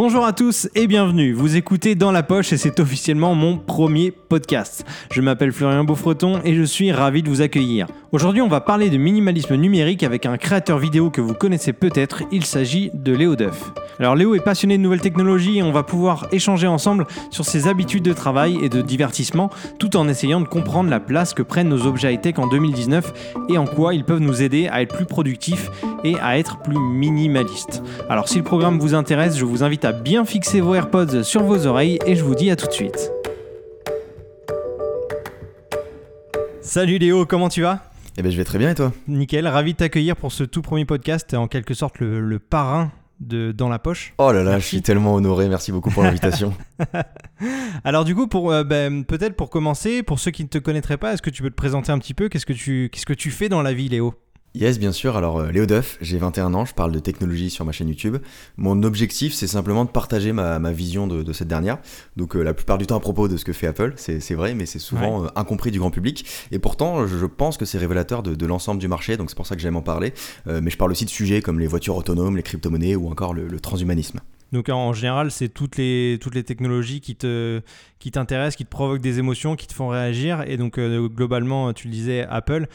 Bonjour à tous et bienvenue. Vous écoutez Dans la poche et c'est officiellement mon premier podcast. Je m'appelle Florian Beaufreton et je suis ravi de vous accueillir. Aujourd'hui, on va parler de minimalisme numérique avec un créateur vidéo que vous connaissez peut-être. Il s'agit de Léo Duff. Alors Léo est passionné de nouvelles technologies et on va pouvoir échanger ensemble sur ses habitudes de travail et de divertissement tout en essayant de comprendre la place que prennent nos objets high-tech en 2019 et en quoi ils peuvent nous aider à être plus productifs et à être plus minimalistes. Alors si le programme vous intéresse, je vous invite à bien fixer vos AirPods sur vos oreilles et je vous dis à tout de suite. Salut Léo, comment tu vas? Eh ben je vais très bien et toi? Nickel, ravi de t'accueillir pour ce tout premier podcast, en quelque sorte le, le parrain de Dans la poche. Oh là là, je suis tellement honoré, merci beaucoup pour l'invitation. Alors du coup, pour euh, ben, peut-être pour commencer, pour ceux qui ne te connaîtraient pas, est-ce que tu peux te présenter un petit peu? Qu'est-ce que tu qu'est-ce que tu fais dans la vie, Léo? Yes, bien sûr. Alors, euh, Léo Duff, j'ai 21 ans, je parle de technologie sur ma chaîne YouTube. Mon objectif, c'est simplement de partager ma, ma vision de, de, cette dernière. Donc, euh, la plupart du temps à propos de ce que fait Apple, c'est vrai, mais c'est souvent euh, incompris du grand public. Et pourtant, je, je pense que c'est révélateur de, de l'ensemble du marché, donc c'est pour ça que j'aime en parler. Euh, mais je parle aussi de sujets comme les voitures autonomes, les crypto-monnaies ou encore le, le transhumanisme. Donc en général, c'est toutes les, toutes les technologies qui te qui t'intéressent, qui te provoquent des émotions, qui te font réagir. Et donc globalement, tu le disais, Apple.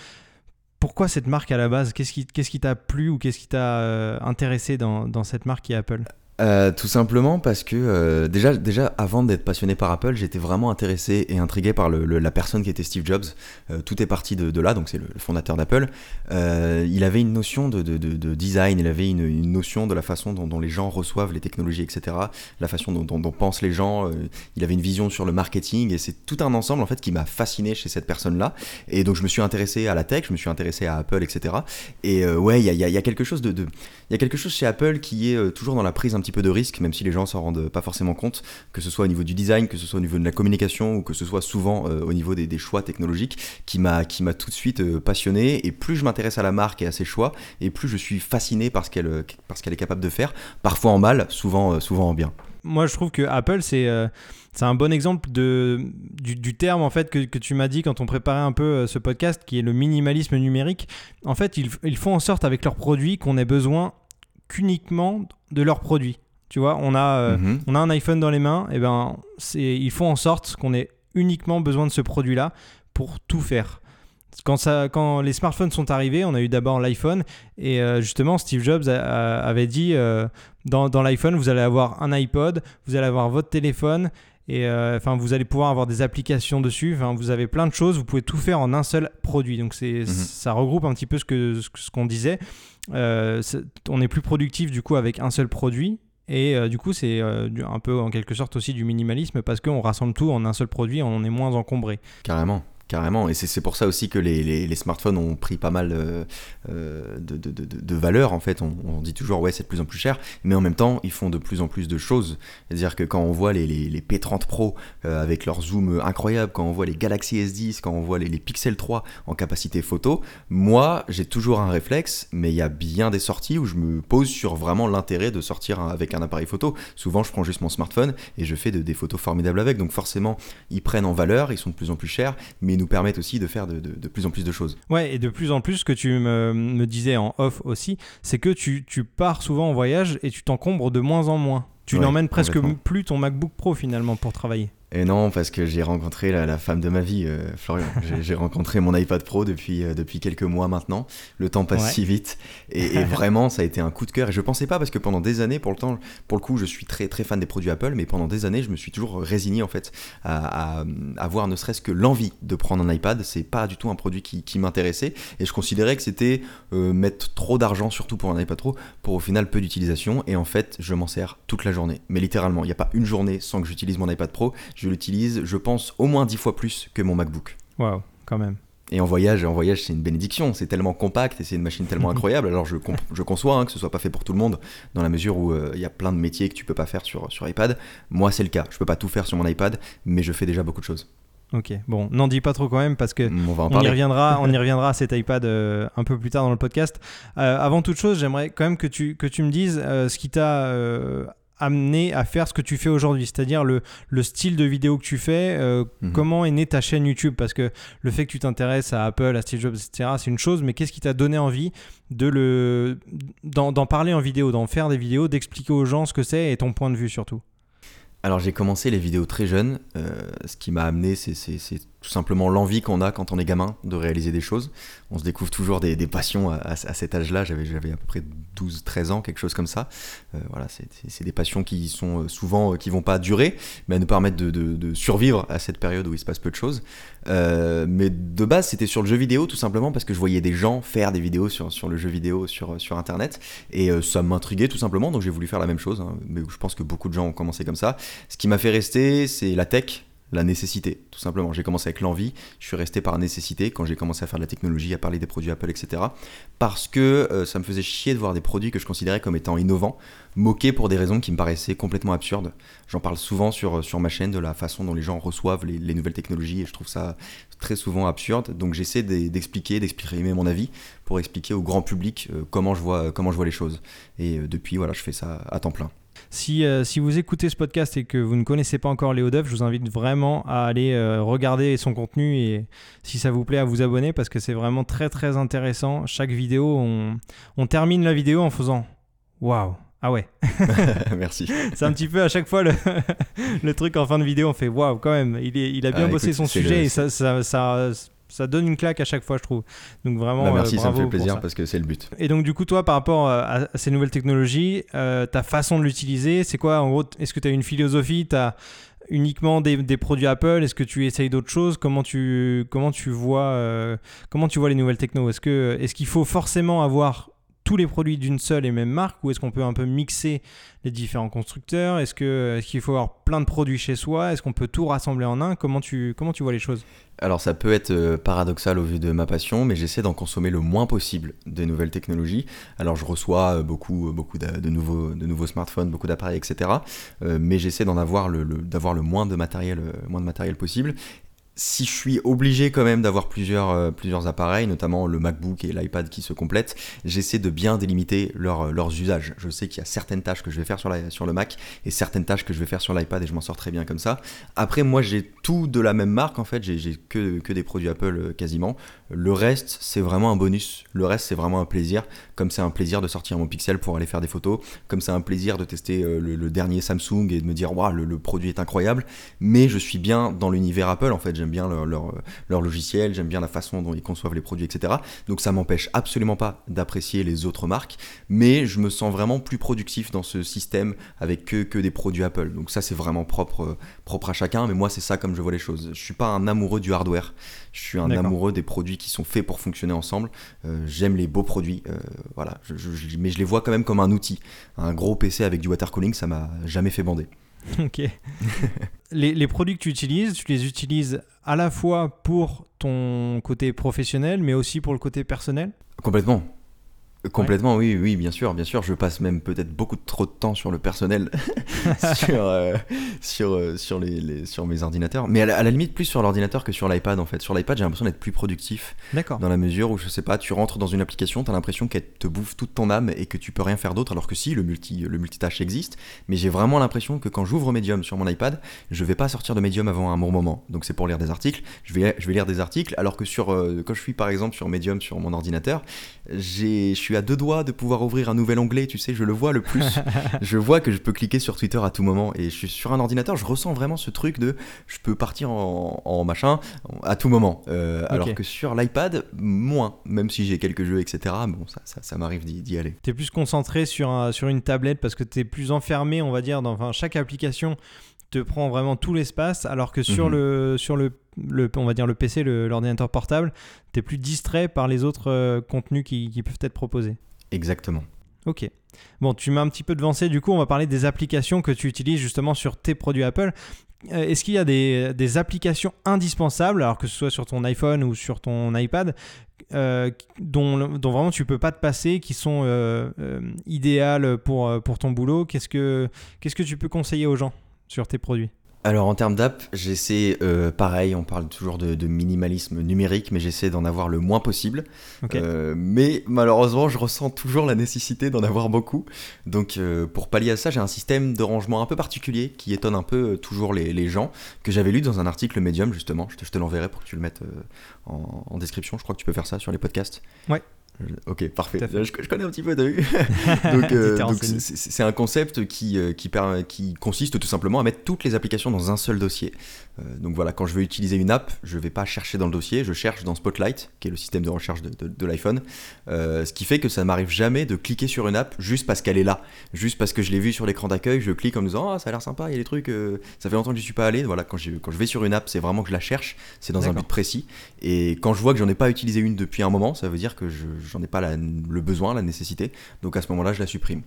Pourquoi cette marque à la base? Qu'est-ce qui t'a plu ou qu'est-ce qui t'a euh, intéressé dans, cette marque qui est Apple? Euh, tout simplement parce que euh, déjà, déjà avant d'être passionné par Apple, j'étais vraiment intéressé et intrigué par le, la personne qui était Steve Jobs. Euh, tout est parti de, là, donc c'est le, fondateur d'Apple. Il avait une notion de, de, de, design, il avait une, notion de la façon dont, les gens reçoivent les technologies, etc. La façon dont, dont, dont pensent les gens. Il avait une vision sur le marketing et c'est tout un ensemble en fait qui m'a fasciné chez cette personne-là. Et donc je me suis intéressé à la tech, je me suis intéressé à Apple, etc. Et ouais, il y a, y, y a, quelque chose de, il y a quelque chose chez Apple qui est toujours dans la prise un petit peu de risque, même si les gens s'en rendent pas forcément compte, que ce soit au niveau du design, que ce soit au niveau de la communication, ou que ce soit souvent euh, au niveau des, choix technologiques, qui m'a tout de suite euh, passionné. Et plus je m'intéresse à la marque et à ses choix, et plus je suis fasciné par ce qu'elle parce qu'elle est capable de faire, parfois en mal, souvent euh, souvent en bien. Moi, je trouve que Apple c'est c'est un bon exemple de, du, du, terme en fait que, que tu m'as dit quand on préparait un peu ce podcast, qui est le minimalisme numérique. En fait, ils, ils font en sorte avec leurs produits qu'on ait besoin qu'uniquement de leurs produits. Tu vois, on a, euh, mm -hmm. on a un iPhone dans les mains, et ben, ils font en sorte qu'on ait uniquement besoin de ce produit-là pour tout faire. Quand, ça, quand les smartphones sont arrivés, on a eu d'abord l'iPhone, et euh, justement, Steve Jobs a, a, avait dit euh, dans, dans l'iPhone, vous allez avoir un iPod, vous allez avoir votre téléphone, et euh, enfin vous allez pouvoir avoir des applications dessus vous avez plein de choses vous pouvez tout faire en un seul produit donc c'est mm -hmm. ça regroupe un petit peu ce que ce qu'on disait euh, on est plus productif du coup avec un seul produit et euh, du coup, c'est un peu en quelque sorte aussi du minimalisme parce qu'on rassemble tout en un seul produit, on est moins encombré. Carrément. Carrément, et c'est pour ça aussi que les, les, les, smartphones ont pris pas mal euh, de, de, de, de, valeur en fait. On, dit toujours ouais c'est de plus en plus cher, mais en même temps ils font de plus en plus de choses. C'est-à-dire que quand on voit les, les, les P30 Pro euh, avec leur zoom incroyable, quand on voit les Galaxy S10, quand on voit les, Pixel 3 en capacité photo, moi j'ai toujours un réflexe, mais il y a bien des sorties où je me pose sur vraiment l'intérêt de sortir avec un appareil photo. Souvent je prends juste mon smartphone et je fais des photos formidables avec, donc forcément ils prennent en valeur, ils sont de plus en plus chers, mais nous permettent aussi de faire de, de, de, plus en plus de choses. Ouais, et de plus en plus, ce que tu me, me disais en off aussi, c'est que tu, tu, pars souvent en voyage et tu t'encombres de moins en moins. Tu ouais, n'emmènes presque plus ton MacBook Pro finalement pour travailler. Et non, parce que j'ai rencontré la, la, femme de ma vie, euh, Florian. j'ai rencontré mon iPad Pro depuis, euh, depuis quelques mois maintenant. Le temps passe ouais. si vite. Et, et vraiment, ça a été un coup de cœur. Et je pensais pas, parce que pendant des années, pour le, temps, pour le coup, je suis très, très fan des produits Apple, mais pendant des années, je me suis toujours résigné, en fait, à, avoir ne serait-ce que l'envie de prendre un iPad. C'est pas du tout un produit qui, qui m'intéressait. Et je considérais que c'était euh, mettre trop d'argent, surtout pour un iPad Pro, pour au final peu d'utilisation. Et en fait, je m'en sers toute la journée. Mais littéralement, il n'y a pas une journée sans que j'utilise mon iPad Pro. Je l'utilise, je pense, au moins 10 fois plus que mon MacBook. Waouh, quand même. Et en voyage, en voyage, c'est une bénédiction. C'est tellement compact et c'est une machine tellement incroyable. Alors je, je conçois hein, que ce soit pas fait pour tout le monde, dans la mesure où il euh, y a plein de métiers que tu peux pas faire sur, sur iPad. Moi, c'est le cas. Je peux pas tout faire sur mon iPad, mais je fais déjà beaucoup de choses. Ok, bon, n'en dis pas trop quand même parce que on, on y reviendra, on y reviendra à cet iPad euh, un peu plus tard dans le podcast. Euh, avant toute chose, j'aimerais quand même que tu, que tu me dises euh, ce qui t'a amené à faire ce que tu fais aujourd'hui C'est-à-dire le, le style de vidéo que tu fais, euh, Mhm. comment est née ta chaîne YouTube? Parce que le fait que tu t'intéresses à Apple, à Steve Jobs, etc., c'est une chose, mais qu'est-ce qui t'a donné envie de le d'en parler en vidéo, d'en faire des vidéos, d'expliquer aux gens ce que c'est et ton point de vue surtout? Alors j'ai commencé les vidéos très jeune. euh, ce qui m'a amené, c'est tout simplement l'envie qu'on a quand on est gamin de réaliser des choses. On se découvre toujours des, passions à, cet âge-là. J'avais j'avais à peu près 12-13 ans, quelque chose comme ça. Euh, voilà, c'est c'est- des passions qui sont euh, souvent euh, qui vont pas durer, mais à nous permettre de, de- survivre à cette période où il se passe peu de choses. Mais de base, c'était sur le jeu vidéo, tout simplement parce que je voyais des gens faire des vidéos sur, sur le jeu vidéo sur, sur Internet. Et ça m'intriguait tout simplement, donc j'ai voulu faire la même chose. hein. mais je pense que beaucoup de gens ont commencé comme ça. Ce qui m'a fait rester, c'est la tech, la nécessité, tout simplement. J'ai commencé avec l'envie, je suis resté par nécessité quand j'ai commencé à faire de la technologie, à parler des produits Apple, etc. Parce que euh, ça me faisait chier de voir des produits que je considérais comme étant innovants, moqués pour des raisons qui me paraissaient complètement absurdes. J'en parle souvent sur, sur ma chaîne de la façon dont les gens reçoivent les, les nouvelles technologies et je trouve ça très souvent absurde. Donc j'essaie d'e- d'expliquer, d'exprimer mon avis pour expliquer au grand public euh, comment, je vois, comment je vois les choses. Et euh, depuis, voilà, je fais ça à temps plein. Si, euh, si vous écoutez ce podcast et que vous ne connaissez pas encore Léo Duff, je vous invite vraiment à aller euh, regarder son contenu et si ça vous plaît à vous abonner parce que c'est vraiment très très intéressant. Chaque vidéo, on, on termine la vidéo en faisant Waouh Ah ouais Merci. C'est un petit peu à chaque fois le, le truc en fin de vidéo, on fait Waouh quand même, il, est, il a bien Ah, bossé écoute, son sujet le- et ça, ça, ça, ça donne une claque à chaque fois, je trouve. Donc vraiment, Bah, merci, euh, ça me fait plaisir parce que c'est le but. Et donc, du coup, toi, par rapport euh, à, ces nouvelles technologies, euh, ta façon de l'utiliser, c'est quoi En gros, est-ce que tu as une philosophie Tu as uniquement des, des produits Apple? Est-ce que tu essayes d'autres choses? Comment tu, comment, tu vois, euh, comment tu vois les nouvelles techno? Est-ce que- est-ce qu'il faut forcément avoir tous les produits d'une seule et même marque ou est-ce qu'on peut un peu mixer les différents constructeurs? Est-ce qu'il faut avoir plein de produits chez soi? Est-ce qu'on peut tout rassembler en un? Comment tu, comment tu vois les choses? Alors ça peut être euh, paradoxal au vu de ma passion, mais j'essaie d'en consommer le moins possible des nouvelles technologies. Alors je reçois euh, beaucoup, beaucoup de, nouveaux, de nouveaux smartphones, beaucoup d'appareils, etc. Euh, mais j'essaie d'en avoir le, le- d'avoir le moins de matériel, euh, moins de matériel possible. Si je suis obligé quand même d'avoir plusieurs, euh, plusieurs appareils, notamment le MacBook et l'iPad qui se complètent, j'essaie de bien délimiter leur- leurs usages. Je sais qu'il y a certaines tâches que je vais faire sur, la, sur le Mac et certaines tâches que je vais faire sur l'iPad et je m'en sors très bien comme ça. Après, moi, j'ai tout de la même marque en fait. J'ai que, que des produits Apple euh, quasiment. Le reste, c'est vraiment un bonus. Le reste, c'est vraiment un plaisir. Comme c'est un plaisir de sortir mon Pixel pour aller faire des photos. Comme c'est un plaisir de tester euh, le, le dernier Samsung et de me dire, waouh, le, le produit est incroyable. Mais je suis bien dans l'univers Apple en fait. J'aime bien leur, leur, leur logiciel, j'aime bien la façon dont ils conçoivent les produits, etc. Donc ça m'empêche absolument pas d'apprécier les autres marques. Mais je me sens vraiment plus productif dans ce système avec que, que des produits Apple. Donc ça, c'est vraiment propre, euh, propre à chacun. Mais moi, c'est ça comme je vois les choses. Je suis pas un amoureux du hardware. Je suis un amoureux des produits qui sont faits pour fonctionner ensemble. Euh, J'aime les beaux produits. euh, voilà. Je- je- je- mais je les vois quand même comme un outil. Un gros PC avec du water cooling, ça m'a jamais fait bander. Ok. les, les produits que tu utilises, tu les utilises à la fois pour ton côté professionnel, mais aussi pour le côté personnel? Complètement. Complètement, oui, oui, bien sûr, bien sûr. Je passe même peut-être beaucoup trop de temps sur le personnel, sur, euh, sur, euh, sur, les, les- sur mes ordinateurs. Mais à la, à la limite, plus sur l'ordinateur que sur l'iPad, en fait. Sur l'iPad, j'ai l'impression d'être plus productif, D'accord. dans la mesure où, je sais pas, tu rentres dans une application, tu as l'impression qu'elle te bouffe toute ton âme et que tu peux rien faire d'autre, alors que si, le, multi, le multitâche existe. Mais j'ai vraiment l'impression que quand j'ouvre Medium sur mon iPad, je vais pas sortir de Medium avant un bon moment. Donc c'est pour lire des articles. Je vais, je vais lire des articles, alors que sur, euh, quand je suis par exemple sur Medium sur mon ordinateur, j'ai, je suis à deux doigts de pouvoir ouvrir un nouvel onglet, tu sais, je le vois le plus. je vois que je peux cliquer sur Twitter à tout moment et je suis sur un ordinateur, je ressens vraiment ce truc de je peux partir en, en machin à tout moment. Euh, Alors que sur l'iPad, moins, même si j'ai quelques jeux, etc. Bon, ça, ça, ça m'arrive d'y aller. Tu es plus concentré sur, un- sur une tablette parce que tu es plus enfermé, on va dire, dans enfin, chaque application te prend vraiment tout l'espace, alors que sur, Mhm. le, sur le, le, on va dire le PC, l'ordinateur portable, tu es plus distrait par les autres euh, contenus qui, qui peuvent être proposés. Exactement. Ok. Bon, tu m'as un petit peu devancé, du coup, on va parler des applications que tu utilises justement sur tes produits Apple. Euh, Est-ce qu'il y a des, des applications indispensables, alors que ce soit sur ton iPhone ou sur ton iPad, euh, dont, dont vraiment tu peux pas te passer, qui sont idéales pour, pour ton boulot? Qu'est-ce que Qu'est-ce que tu peux conseiller aux gens? Sur tes produits Alors en termes d'app, j'essaie, euh, pareil, on parle toujours de, de minimalisme numérique, mais j'essaie d'en avoir le moins possible. Euh, mais malheureusement, je ressens toujours la nécessité d'en avoir beaucoup. Donc euh, pour pallier à ça, j'ai un système de rangement un peu particulier qui étonne un peu toujours les, les gens, que j'avais lu dans un article Medium justement. Je te, je te l'enverrai pour que tu le mettes en, en description. Je crois que tu peux faire ça sur les podcasts. Ouais. Je- Ok, parfait. Je, je connais un petit peu, t'as vu Donc, euh, c'est- un concept qui, euh, qui, consiste tout simplement à mettre toutes les applications dans un seul dossier. Euh, donc voilà, quand je veux utiliser une app, je vais pas chercher dans le dossier, je cherche dans Spotlight, qui est le système de recherche de, de- de l'iPhone. Euh, ce qui fait que ça m'arrive jamais de cliquer sur une app juste parce qu'elle est là, juste parce que je l'ai vue sur l'écran d'accueil, je clique en me disant ah ça a l'air sympa, il y a des trucs, ça fait longtemps que j'y suis pas allé. Voilà, quand, je vais sur une app, c'est vraiment que je la cherche, c'est dans un but précis. Et quand je vois que j'en ai pas utilisé une depuis un moment, ça veut dire que je- j'en ai pas le besoin, la nécessité. Donc à ce moment-là, je la supprime.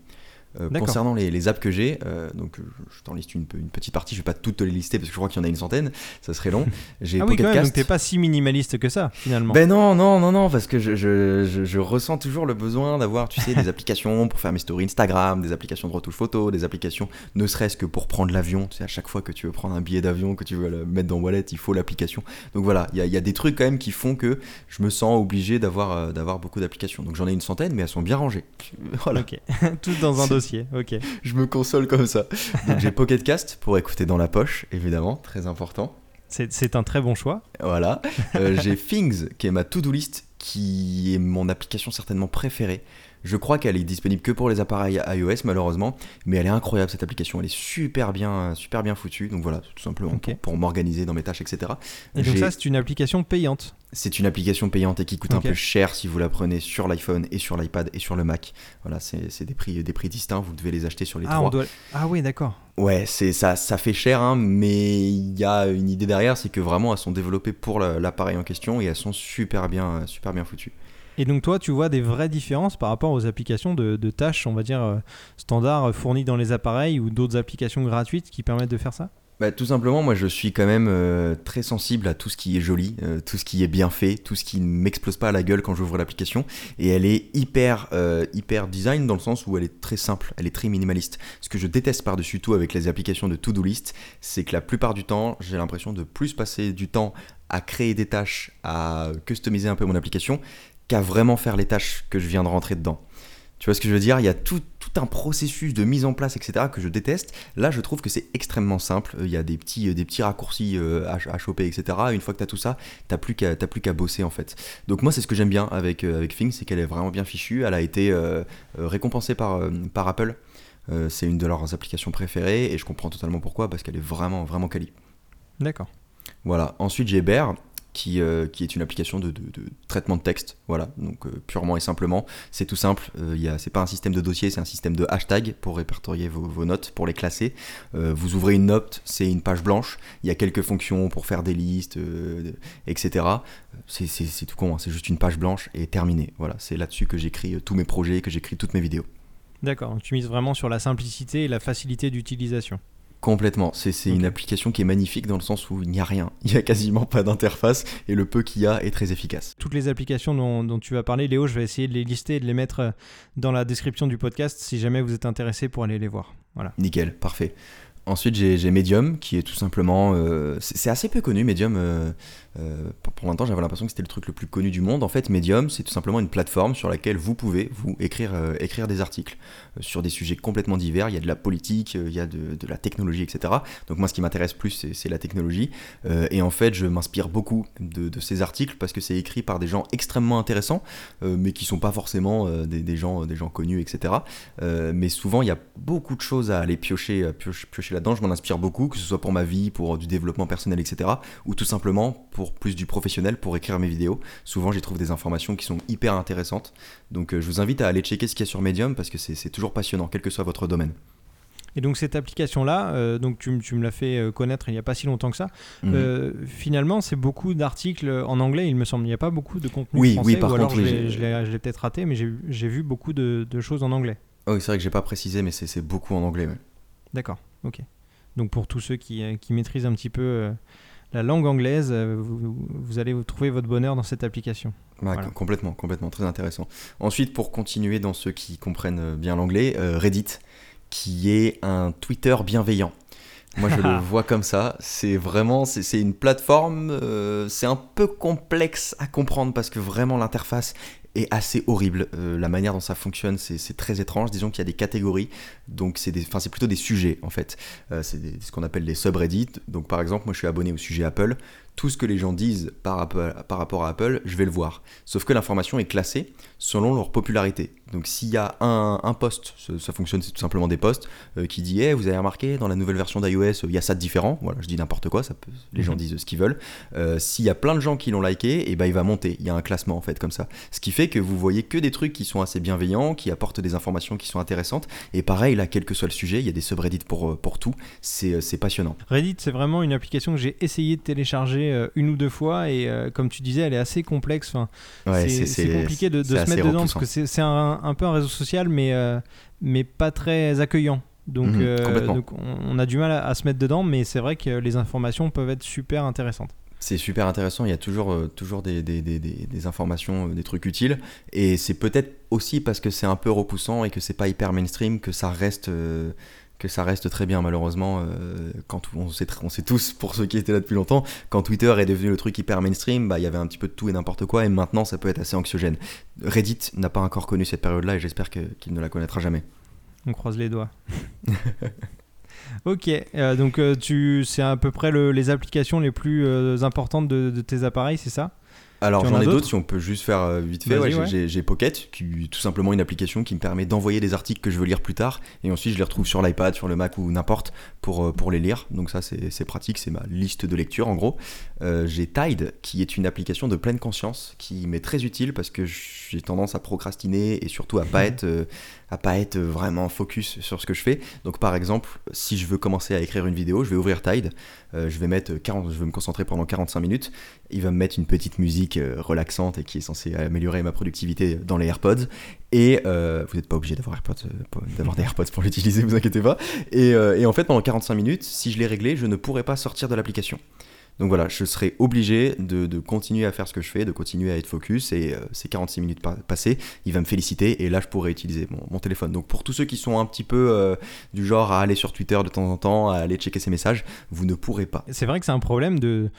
Euh, concernant les, les apps que j'ai, euh, donc euh, je t'en liste une, une petite partie, je vais pas toutes te les lister parce que je crois qu'il y en a une centaine, ça serait long. J'ai Ah oui, quand même, donc t'es pas si minimaliste que ça, finalement. Ben non, non, non, non, parce que je, je, je, je ressens toujours le besoin d'avoir, tu sais, des applications pour faire mes stories Instagram, des applications de retouche photo, des applications ne serait-ce que pour prendre l'avion. Tu sais, à chaque fois que tu veux prendre un billet d'avion, que tu veux le mettre dans Wallet, il faut l'application. Donc voilà, il y y a des trucs quand même qui font que je me sens obligé d'avoir euh, d'avoir beaucoup d'applications. Donc j'en ai une centaine, mais elles sont bien rangées. Voilà, Ok, tout dans un C'est- Ok. je me console comme ça. Donc j'ai Pocket Cast pour écouter dans la poche, évidemment, très important. C'est un très bon choix. Voilà. Euh, j'ai Things, qui est ma to-do list, qui est mon application certainement préférée. Je crois qu'elle est disponible que pour les appareils iOS, malheureusement, mais elle est incroyable cette application. Elle est super bien, super bien foutue. Donc voilà, tout simplement pour, pour m'organiser dans mes tâches, etc. Et donc ça, c'est une application payante. C'est une application payante et qui coûte un peu cher si vous la prenez sur l'iPhone et sur l'iPad et sur le Mac. Voilà, c'est des prix, des prix distincts. Vous devez les acheter sur les Ah, trois. on doit... ah oui, d'accord. Ouais, c'est ça, ça fait cher, hein, mais il y a une idée derrière, c'est que vraiment elles sont développées pour la- l'appareil en question et elles sont super bien, super bien foutues. Et donc toi, tu vois des vraies différences par rapport aux applications de, de tâches, on va dire, euh, standards euh, fournies dans les appareils ou d'autres applications gratuites qui permettent de faire ça? Bah, tout simplement, moi je suis quand même euh, très sensible à tout ce qui est joli, euh, tout ce qui est bien fait, tout ce qui ne m'explose pas à la gueule quand j'ouvre l'application. Et elle est hyper, euh, hyper design dans le sens où elle est très simple, elle est très minimaliste. Ce que je déteste par-dessus tout avec les applications de to-do list, c'est que la plupart du temps, j'ai l'impression de plus passer du temps à créer des tâches, à customiser un peu mon application, qu'à vraiment faire les tâches que je viens de rentrer dedans. Tu vois ce que je veux dire? Il y a tout, un processus de mise en place, etc., que je déteste. Là, je trouve que c'est extrêmement simple. Il y a des petits, des petits raccourcis euh, à, à choper, etc. Une fois que tu as tout ça, tu plus qu'à t'as plus qu'à bosser, en fait. Donc moi, c'est ce que j'aime bien avec, euh, avec c'est qu'elle est vraiment bien fichue. Elle a été euh, euh, récompensée par, euh, par Apple. Euh, c'est une de leurs applications préférées, et je comprends totalement pourquoi, parce qu'elle est vraiment, vraiment quali. D'accord. Voilà. Ensuite, j'ai Bear, qui, euh, qui est une application de, traitement de texte. Voilà. Donc, euh, purement et simplement, c'est tout simple. Euh, c'est pas un système de dossier, c'est un système de hashtag pour répertorier vos, notes, pour les classer. Euh, vous ouvrez une note, c'est une page blanche. Il y a quelques fonctions pour faire des listes, etc. C'est, tout con, hein. c'est juste une page blanche et terminé. Voilà. C'est là-dessus que j'écris tous mes projets, que j'écris toutes mes vidéos. D'accord. Donc tu mises vraiment sur la simplicité et la facilité d'utilisation. Complètement. C'est une application qui est magnifique dans le sens où il n'y a rien. Il n'y a quasiment pas d'interface et le peu qu'il y a est très efficace. Toutes les applications dont, dont tu vas parler, Léo, je vais essayer de les lister et de les mettre euh, dans la description du podcast si jamais vous êtes intéressé pour aller les voir. Voilà. Nickel, parfait. Ensuite, j'ai Medium, qui est tout simplement. euh, c'est c'est assez peu connu, Medium. euh, euh, pour l'instant, j'avais l'impression que c'était le truc le plus connu du monde. En fait, Medium, c'est tout simplement une plateforme sur laquelle vous pouvez vous écrire, euh, écrire des articles euh, sur des sujets complètement divers. Il y a de la politique, il y a de, la technologie, etc. Donc, moi, ce qui m'intéresse plus, c'est la technologie. Et en fait, je m'inspire beaucoup de, ces articles parce que c'est écrit par des gens extrêmement intéressants, mais qui sont pas forcément des, gens, des gens connus, etc. Mais souvent, il y a beaucoup de choses à aller piocher, piocher là-dedans. Je m'en inspire beaucoup, que ce soit pour ma vie, pour du développement personnel, etc. Ou tout simplement pour plus du professionnel, pour écrire mes vidéos. Souvent, j'y trouve des informations qui sont hyper intéressantes. Donc, euh, je vous invite à aller checker ce qu'il y a sur Medium parce que c'est toujours passionnant, quel que soit votre domaine. Et donc cette application-là, euh, donc tu, me l'as fait euh, connaître il n'y a pas si longtemps que ça. Mhm. Euh, finalement, c'est beaucoup d'articles en anglais, il me semble. Il n'y a pas beaucoup de contenu Oui, français. oui, par ou contre, je oui, l'ai- je peut-être raté, mais j'ai vu beaucoup de, de choses en anglais. Oh, c'est vrai que j'ai pas précisé, mais c'est beaucoup en anglais. ouais. D'accord, ok. Donc pour tous ceux qui, qui maîtrisent un petit peu la langue anglaise, euh, vous, vous allez vous trouver votre bonheur dans cette application. Bah, Voilà. Complètement, complètement, très intéressant. Ensuite, pour continuer dans ceux qui comprennent euh, bien l'anglais, euh, Reddit, qui est un Twitter bienveillant. Moi, je le vois comme ça. C'est vraiment, c'est une plateforme. euh, c'est un peu complexe à comprendre parce que vraiment l'interface est assez horrible. Euh, la manière dont ça fonctionne, c'est très étrange. Disons qu'il y a des catégories, donc c'est des- enfin, c'est plutôt des sujets en fait. Euh, c'est ce qu'on appelle des subreddits. Donc par exemple, moi je suis abonné au sujet Apple. Tout ce que les gens disent par, rapport- par rapport à Apple, je vais le voir. Sauf que l'information est classée selon leur popularité. Donc s'il y a un, un post, ça, fonctionne, c'est tout simplement des posts, euh, qui dit Eh, vous avez remarqué, dans la nouvelle version d'iOS, il y a ça de différent. Voilà, je dis n'importe quoi, ça peut, les gens Mhm. disent ce qu'ils veulent. Euh, S'il y a plein de gens qui l'ont liké, et ben il va monter. Il y a un classement en fait comme ça. Ce qui fait que vous voyez que des trucs qui sont assez bienveillants, qui apportent des informations qui sont intéressantes. Et pareil, là, quel que soit le sujet, il y a des subreddits pour, euh, pour tout. C'est passionnant. Reddit, c'est vraiment une application que j'ai essayé de télécharger euh, une ou deux fois et euh, comme tu disais, elle est assez complexe. Enfin, Ouais, c'est compliqué de, se mettre dedans parce que c'est un, un peu un réseau social, mais, euh, mais pas très accueillant. Donc, Mhm, euh, donc on, a du mal à, à se mettre dedans, mais c'est vrai que les informations peuvent être super intéressantes. C'est super intéressant, il y a toujours, euh, toujours des, des, des, des- des informations, euh, des trucs utiles. Et c'est peut-être aussi parce que c'est un peu repoussant et que c'est pas hyper mainstream que ça reste, que ça reste très bien, malheureusement. euh, quand on sait, tous, pour ceux qui étaient là depuis longtemps, quand Twitter est devenu le truc hyper mainstream, bah, il y avait un petit peu de tout et n'importe quoi. Et maintenant, ça peut être assez anxiogène. Reddit n'a pas encore connu cette période-là et j'espère qu'il ne la connaîtra jamais. On croise les doigts. ok, euh, donc euh, tu, c'est à peu près le- les applications les plus importantes de tes appareils, c'est ça? Alors j'en ai d'autres si on peut juste faire euh, vite fait. Ouais, j'ai- ouais. j'ai- J'ai Pocket, qui est tout simplement une application qui me permet d'envoyer des articles que je veux lire plus tard et ensuite je les retrouve sur l'iPad, sur le Mac ou n'importe pour, euh, pour les lire. Donc ça c'est c'est pratique, c'est ma liste de lecture en gros. Euh, j'ai Tide qui est une application de pleine conscience qui m'est très utile parce que j'ai tendance à procrastiner et surtout à pas être euh, à pas être vraiment focus sur ce que je fais. Donc par exemple, si je veux commencer à écrire une vidéo, je vais ouvrir Tide, euh, je vais mettre 40, je vais me concentrer pendant 45 minutes, il va me mettre une petite musique euh, relaxante et qui est censée améliorer ma productivité dans les AirPods. Et euh, vous n'êtes pas obligé d'avoir d'avoir des AirPods pour l'utiliser, vous inquiétez pas. Et, et en fait, pendant 45 minutes, si je l'ai réglé, je ne pourrais pas sortir de l'application. Donc voilà, je serai obligé de, de continuer à faire ce que je fais, de continuer à être focus, et euh, ces 46 minutes pa- passées, il va me féliciter, et là je pourrai utiliser mon, mon téléphone. Donc pour tous ceux qui sont un petit peu euh, du genre à aller sur Twitter de temps en temps, à aller checker ses messages, vous ne pourrez pas. C'est vrai que c'est un problème de,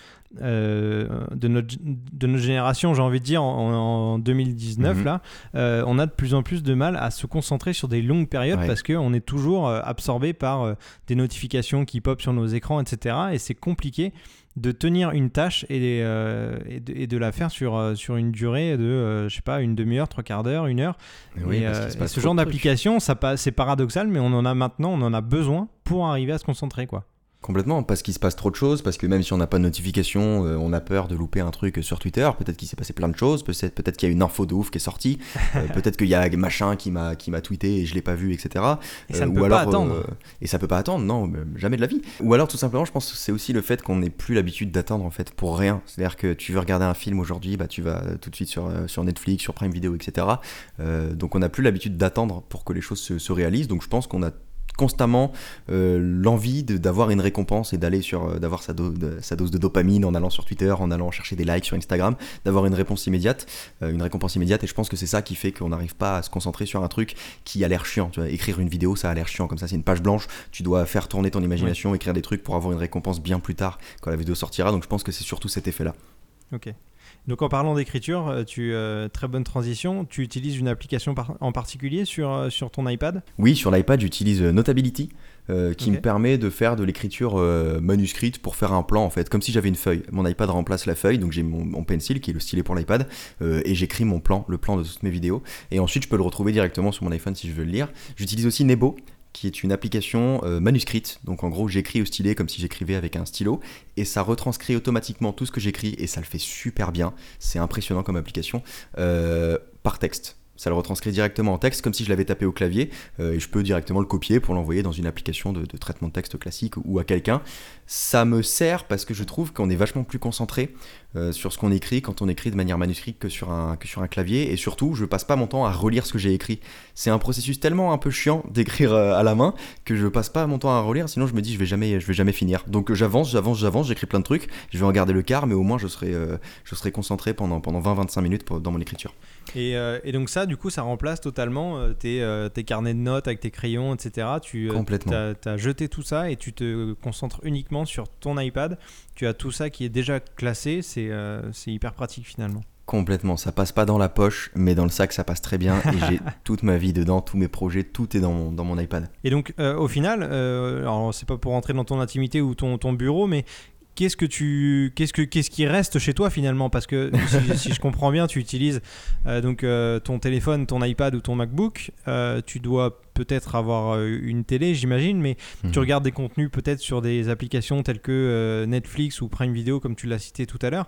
euh, de, notre, de notre génération, j'ai envie de dire, en, en 2019, Mhm. là, euh, on a de plus en plus de mal à se concentrer sur des longues périodes Ouais. parce qu'on est toujours absorbé par des notifications qui pop sur nos écrans, etc. Et c'est compliqué de tenir une tâche et, euh, et, de, et de la faire sur, euh, sur une durée de, euh, je sais pas, une demi-heure, trois quarts d'heure, une heure. Et, euh, et ce genre d'application, c'est paradoxal, mais on en a maintenant, on en a besoin pour arriver à se concentrer, quoi. Complètement, parce qu'il se passe trop de choses, parce que même si on n'a pas de notification, euh, on a peur de louper un truc sur Twitter, peut-être qu'il s'est passé plein de choses, peut-être peut qu'il y a une info de ouf qui est sortie, euh, peut-être qu'il y a machin qui m'a qui m'a tweeté et je l'ai pas vu, etc. Et ça Euh, ne ou peut alors, pas attendre. et ça peut pas attendre, non, mais jamais de la vie. Ou alors tout simplement, je pense que c'est aussi le fait qu'on n'ait plus l'habitude d'attendre en fait pour rien. C'est-à-dire que tu veux regarder un film aujourd'hui, bah tu vas tout de suite sur, sur Netflix, sur Prime Video, etc. Donc on n'a plus l'habitude d'attendre pour que les choses se, se réalisent. Donc je pense qu'on a constamment euh, l'envie de- d'avoir une récompense et d'aller sur euh, d'avoir sa, do- sa dose de dopamine en allant sur Twitter, en allant chercher des likes sur Instagram, d'avoir une réponse immédiate, euh, une récompense immédiate. Et je pense que c'est ça qui fait qu'on n'arrive pas à se concentrer sur un truc qui a l'air chiant. Tu vois, écrire une vidéo, ça a l'air chiant. Comme ça, c'est une page blanche. Tu dois faire tourner ton imagination, écrire des trucs pour avoir une récompense bien plus tard quand la vidéo sortira. Donc je pense que c'est surtout cet effet-là. Ok. Donc en parlant d'écriture, euh, tu euh, très bonne transition. Tu utilises une application par- en particulier sur, euh, sur ton iPad? Oui, sur l'iPad, j'utilise Notability, euh, qui me permet de faire de l'écriture manuscrite pour faire un plan, en fait, comme si j'avais une feuille. Mon iPad remplace la feuille, donc j'ai mon, mon pencil, qui est le stylet pour l'iPad, et j'écris mon plan, le plan de toutes mes vidéos. Et ensuite, je peux le retrouver directement sur mon iPhone si je veux le lire. J'utilise aussi Nebo, qui est une application euh, manuscrite. Donc en gros, j'écris au stylet comme si j'écrivais avec un stylo, et ça retranscrit automatiquement tout ce que j'écris, et ça le fait super bien. C'est impressionnant comme application, euh, par texte. Ça le retranscrit directement en texte, comme si je l'avais tapé au clavier, euh, et je peux directement le copier pour l'envoyer dans une application de, de traitement de texte classique ou à quelqu'un. Ça me sert parce que je trouve qu'on est vachement plus concentré euh, sur ce qu'on écrit quand on écrit de manière manuscrite que sur, un, que sur un clavier, et surtout, je passe pas mon temps à relire ce que j'ai écrit. C'est un processus tellement un peu chiant d'écrire euh, à la main que je passe pas mon temps à relire, sinon je me dis je vais jamais, je vais jamais finir. Donc euh, j'avance, j'avance, j'avance, j'écris plein de trucs, je vais en garder le quart, mais au moins je serai, euh, je serai concentré pendant, pendant 20-25 minutes pour- dans mon écriture. et, euh, et donc ça, du coup, ça remplace totalement tes, tes carnets de notes avec tes crayons, etc. Tu Complètement. as, jeté tout ça et tu te concentres uniquement sur ton iPad. Tu as tout ça qui est déjà classé. C'est c'est hyper pratique finalement. Complètement, ça passe pas dans la poche, mais dans le sac ça passe très bien et j'ai toute ma vie dedans, tous mes projets, tout est dans mon, dans mon iPad. Et donc au final, alors c'est pas pour rentrer dans ton intimité ou ton, ton bureau, mais qu'est-ce que tu qu'est-ce que qu'est-ce qui reste chez toi finalement? Parce que si, je comprends bien tu utilises euh, donc euh, ton téléphone ton iPad ou ton MacBook. Euh, tu dois peut-être avoir une télé j'imagine mais tu mhm. regardes des contenus peut-être sur des applications telles que Netflix ou Prime Video comme tu l'as cité tout à l'heure.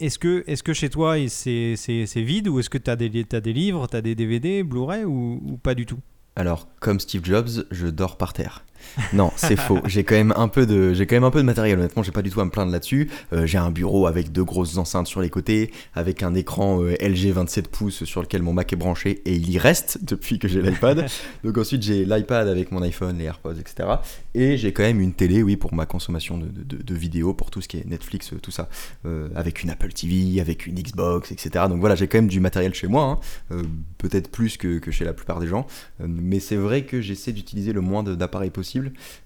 Est-ce que, est que chez toi c'est vide ou est-ce que tu as des, as des livres, tu as des DVD, Blu-ray ou pas du tout? Alors, comme Steve Jobs, je dors par terre non, c'est faux. J'ai quand même un peu de, j'ai quand même un peu de matériel. Honnêtement, j'ai pas du tout à me plaindre là-dessus. Euh, j'ai un bureau avec deux grosses enceintes sur les côtés, avec un écran euh, LG 27 pouces sur lequel mon Mac est branché et il y reste depuis que j'ai l'iPad. Donc ensuite j'ai l'iPad avec mon iPhone, les AirPods, etc. Et j'ai quand même une télé, oui, pour ma consommation de, de, vidéos, pour tout ce qui est Netflix, tout ça, euh, avec une Apple TV, avec une Xbox, etc. Donc voilà, j'ai quand même du matériel chez moi, hein. peut-être plus que, que, chez la plupart des gens, mais c'est vrai que j'essaie d'utiliser le moins d'appareils possible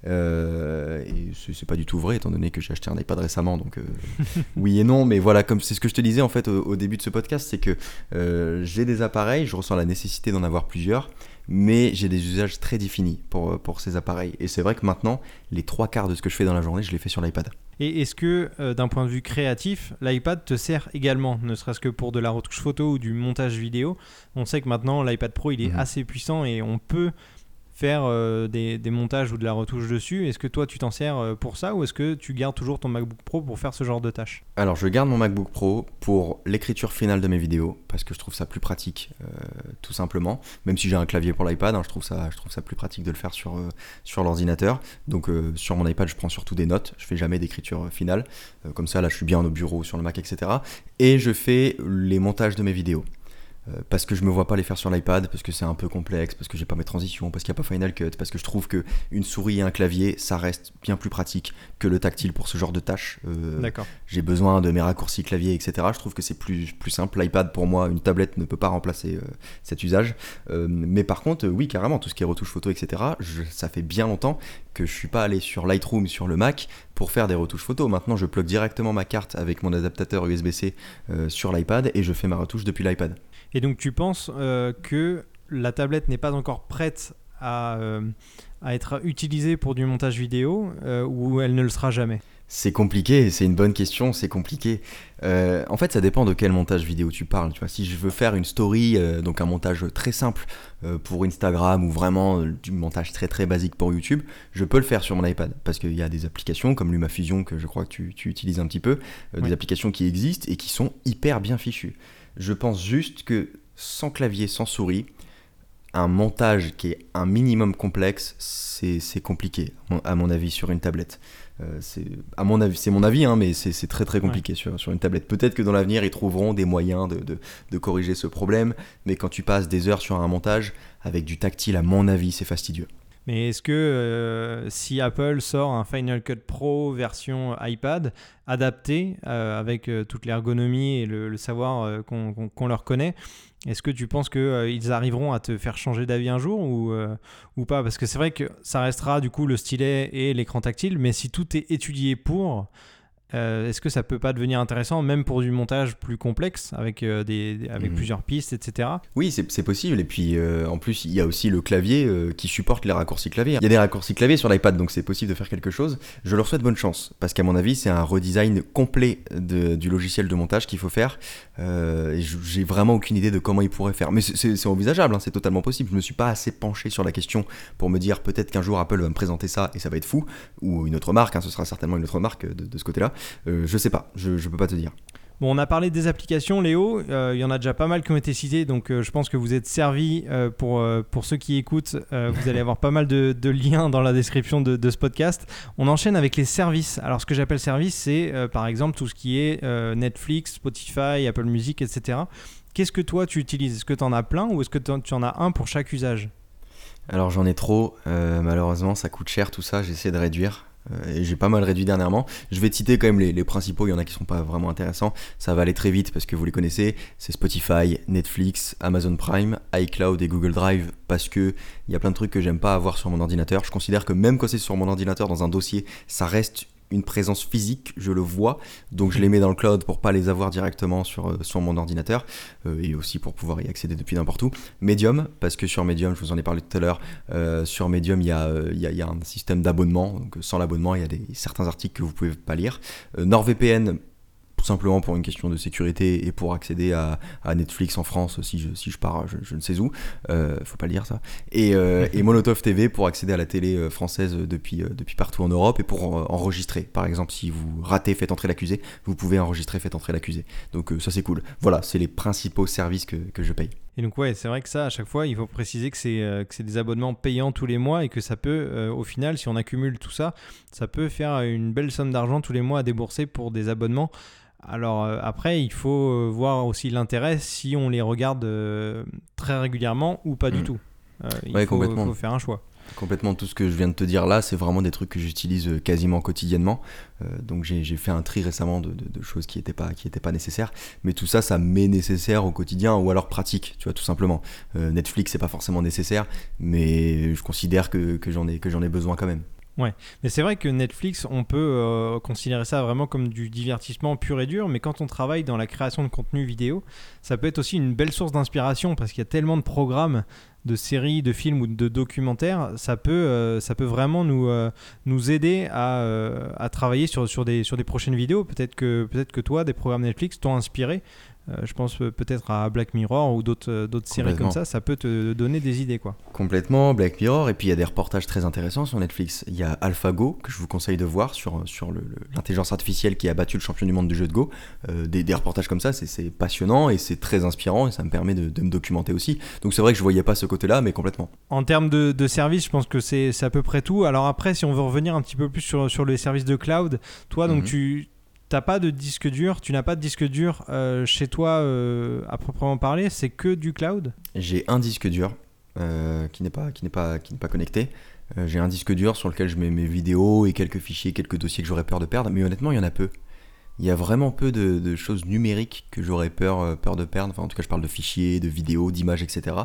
euh, et c'est pas du tout vrai, étant donné que j'ai acheté un iPad récemment, donc euh, oui et non, mais voilà, comme c'est ce que je te disais en fait au, début de ce podcast, c'est que euh, j'ai des appareils, je ressens la nécessité d'en avoir plusieurs, mais j'ai des usages très définis pour, pour ces appareils. Et c'est vrai que maintenant, les trois quarts de ce que je fais dans la journée, je les fais sur l'iPad. Et est-ce que, d'un point de vue créatif, l'iPad te sert également, ne serait-ce que pour de la retouche photo ou du montage vidéo? On sait que maintenant, l'iPad Pro, il est mhm. assez puissant et on peut faire euh, des, montages ou de la retouche dessus. Est-ce que toi tu t'en sers euh, pour ça ou est-ce que tu gardes toujours ton MacBook Pro pour faire ce genre de tâches Alors je garde mon MacBook Pro pour l'écriture finale de mes vidéos parce que je trouve ça plus pratique euh, tout simplement. Même si j'ai un clavier pour l'iPad, hein, je, trouve ça, je trouve ça plus pratique de le faire sur, sur l'ordinateur. Donc sur mon iPad je prends surtout des notes, je fais jamais d'écriture finale. comme ça là je suis bien au bureau sur le Mac etc. Et je fais les montages de mes vidéos. Euh, parce que je me vois pas les faire sur l'iPad, parce que c'est un peu complexe, parce que j'ai pas mes transitions, parce qu'il n'y a pas Final Cut, parce que je trouve que une souris et un clavier, ça reste bien plus pratique que le tactile pour ce genre de tâches. Euh, D'accord. J'ai besoin de mes raccourcis clavier, etc. Je trouve que c'est plus, plus simple. L'iPad, pour moi, une tablette ne peut pas remplacer euh, cet usage. mais par contre, oui, carrément, tout ce qui est retouche photo, etc., ça fait bien longtemps que je suis pas allé sur Lightroom sur le Mac pour faire des retouches photo. Maintenant, je plug directement ma carte avec mon adaptateur USB-C sur l'iPad et je fais ma retouche depuis l'iPad. Et donc tu penses euh, que la tablette n'est pas encore prête à, euh, à, être utilisée pour du montage vidéo euh, ou elle ne le sera jamais? C'est compliqué, c'est une bonne question, c'est compliqué. en fait, ça dépend de quel montage vidéo tu parles. Tu vois, si je veux faire une story, donc un montage très simple pour Instagram ou vraiment du montage très très basique pour YouTube, je peux le faire sur mon iPad parce qu'il y a des applications comme LumaFusion que je crois que tu, tu utilises un petit peu, des applications qui existent et qui sont hyper bien fichues. Je pense juste que sans clavier, sans souris, un montage qui est un minimum complexe, c'est compliqué, à mon avis, sur une tablette. Euh, c'est à mon avis, c'est mon avis, hein, mais c'est très très compliqué sur, sur, une tablette. Peut-être que dans l'avenir, ils trouveront des moyens de, de, corriger ce problème, mais quand tu passes des heures sur un montage avec du tactile, à mon avis, c'est fastidieux. Mais est-ce que euh, si Apple sort un Final Cut Pro version iPad adapté euh, avec euh, toute l'ergonomie et le, savoir qu'on leur connaît, est-ce que tu penses qu'ils arriveront à te faire changer d'avis un jour ou, ou pas? Parce que c'est vrai que ça restera du coup le stylet et l'écran tactile, mais si tout est étudié pour, euh, est-ce que ça peut pas devenir intéressant, même pour du montage plus complexe, avec, euh, des, avec mhm. plusieurs pistes, etc. Oui, c'est possible. Et puis, euh, en plus, il y a aussi le clavier qui supporte les raccourcis clavier. Il y a des raccourcis clavier sur l'iPad, donc c'est possible de faire quelque chose. Je leur souhaite bonne chance, parce qu'à mon avis, c'est un redesign complet du logiciel de montage qu'il faut faire. J'ai vraiment aucune idée de comment ils pourraient faire. Mais c'est envisageable, hein, c'est totalement possible. Je me suis pas assez penché sur la question pour me dire peut-être qu'un jour Apple va me présenter ça et ça va être fou, ou une autre marque, hein, ce sera certainement une autre marque de ce côté-là. Euh, je sais pas, je, je peux pas te dire. Bon, on a parlé des applications, Léo. Euh, il y en a déjà pas mal qui ont été citées, donc euh, je pense que vous êtes servi pour, pour ceux qui écoutent. vous allez avoir pas mal de, de, liens dans la description de, de, ce podcast. On enchaîne avec les services. Alors, ce que j'appelle service, c'est par exemple tout ce qui est Netflix, Spotify, Apple Music, etc. Qu'est-ce que toi tu utilises? Est-ce que tu en as plein ou est-ce que tu en as un pour chaque usage? Alors, j'en ai trop. malheureusement, ça coûte cher tout ça. J'essaie de réduire. Euh, j'ai pas mal réduit dernièrement. Je vais citer quand même les, principaux, il y en a qui sont pas vraiment intéressants. Ça va aller très vite parce que vous les connaissez. C'est Spotify, Netflix, Amazon Prime, iCloud et Google Drive parce que il y a plein de trucs que j'aime pas avoir sur mon ordinateur. Je considère que même quand c'est sur mon ordinateur dans un dossier, ça reste une présence physique, je le vois, donc je les mets dans le cloud pour pas les avoir directement sur, euh, sur mon ordinateur euh, et aussi pour pouvoir y accéder depuis n'importe où. Medium, parce que sur Medium, je vous en ai parlé tout à l'heure, euh, sur Medium il y a, y, y a, un système d'abonnement, donc sans l'abonnement il y a des, certains articles que vous pouvez pas lire. NordVPN, tout simplement pour une question de sécurité et pour accéder à, Netflix en France si je, pars je, ne sais où, euh, faut pas le dire ça, et, euh, Molotov TV pour accéder à la télé euh, française depuis, depuis partout en Europe et pour enregistrer. Par exemple, si vous ratez, faites entrer l'accusé, vous pouvez enregistrer, faites entrer l'accusé. Donc ça c'est cool. Voilà, c'est les principaux services que je paye. Et donc ouais, c'est vrai que ça, à chaque fois, il faut préciser que c'est c'est des abonnements payants tous les mois et que ça peut, au final, si on accumule tout ça, ça peut faire une belle somme d'argent tous les mois à débourser pour des abonnements. Alors euh, après, il faut euh, voir aussi l'intérêt si on les regarde euh, très régulièrement ou pas du mm. tout. il faut, faire un choix. Complètement, tout ce que je viens de te dire là, c'est vraiment des trucs que j'utilise quasiment quotidiennement. donc j'ai fait un tri récemment de, choses qui n'étaient pas, pas nécessaires. Mais tout ça, ça m'est nécessaire au quotidien ou alors pratique, tu vois, tout simplement. Netflix, c'est pas forcément nécessaire, mais je considère que, j'en ai besoin quand même. Ouais, mais c'est vrai que Netflix, on peut euh, considérer ça vraiment comme du divertissement pur et dur, mais quand on travaille dans la création de contenu vidéo, ça peut être aussi une belle source d'inspiration parce qu'il y a tellement de programmes, de séries, de films ou de documentaires, ça peut, euh, vraiment nous, euh, aider à, à travailler sur, sur, des, sur des prochaines vidéos. Peut-être que, peut que toi, des programmes Netflix t'ont inspiré. Euh, je pense peut-être à Black Mirror ou d'autres euh, séries comme ça, ça peut te donner des idées quoi. Complètement, Black Mirror, et puis il y a des reportages très intéressants sur Netflix. Il y a AlphaGo, que je vous conseille de voir sur, sur l'intelligence artificielle qui a battu le champion du monde du jeu de Go. Euh, des, des, reportages comme ça, c'est passionnant et c'est très inspirant et ça me permet de, de me documenter aussi. Donc c'est vrai que je voyais pas ce côté-là, mais complètement. En termes de, de services, je pense que c'est à peu près tout. Alors après, si on veut revenir un petit peu plus sur, sur les services de cloud, toi, donc mhm. tu t'as pas de disque dur, tu n'as pas de disque dur euh, chez toi euh, à proprement parler, c'est que du cloud? J'ai un disque dur euh, qui n'est pas, pas, qui n'est pas connecté. j'ai un disque dur sur lequel je mets mes vidéos et quelques fichiers, quelques dossiers que j'aurais peur de perdre, mais honnêtement, il y en a peu. Il y a vraiment peu de, choses numériques que j'aurais peur, peur de perdre. Enfin, en tout cas, je parle de fichiers, de vidéos, d'images, etc.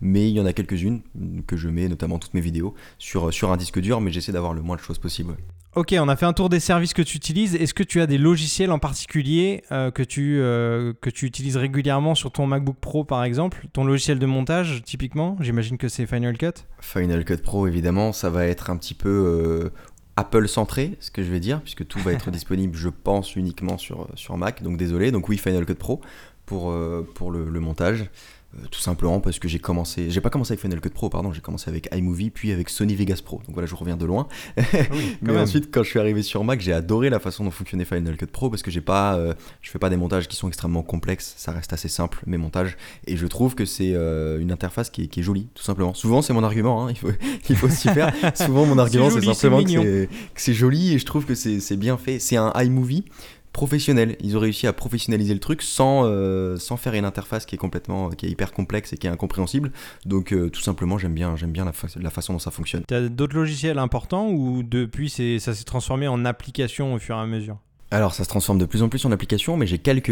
Mais il y en a quelques-unes que je mets, notamment toutes mes vidéos, sur, sur un disque dur, mais j'essaie d'avoir le moins de choses possible. Ok, on a fait un tour des services que tu utilises. Est-ce que tu as des logiciels en particulier euh, que, tu, euh, que tu utilises régulièrement sur ton MacBook Pro par exemple? Ton logiciel de montage typiquement? J'imagine que c'est Final Cut Final Cut Pro évidemment, ça va être un petit peu euh, Apple centré, ce que je vais dire, puisque tout va être disponible je pense uniquement sur, sur Mac. Donc désolé, donc oui Final Cut Pro pour, pour le, le montage. Euh, tout simplement parce que j'ai commencé, j'ai pas commencé avec Final Cut Pro, pardon, j'ai commencé avec iMovie puis avec Sony Vegas Pro. Donc voilà, je reviens de loin. Ah Mais ensuite, quand je suis arrivé sur Mac, j'ai adoré la façon dont fonctionnait Final Cut Pro parce que j'ai pas, euh, je fais pas des montages qui sont extrêmement complexes, ça reste assez simple mes montages et je trouve que c'est euh, une interface qui est, jolie, tout simplement. Souvent, c'est mon argument, hein, il faut, il faut s'y faire. Souvent, mon argument, c'est simplement que c'est joli et je trouve que c'est bien fait. C'est un iMovie professionnel. Ils ont réussi à professionnaliser le truc sans, euh, sans faire une interface qui est complètement, qui est hyper complexe et qui est incompréhensible. Donc euh, tout simplement, j'aime bien, j'aime bien la, la, façon dont ça fonctionne. Tu as d'autres logiciels importants ou depuis ça s'est transformé en application au fur et à mesure? Alors ça se transforme de plus en plus en application, mais j'ai quelques,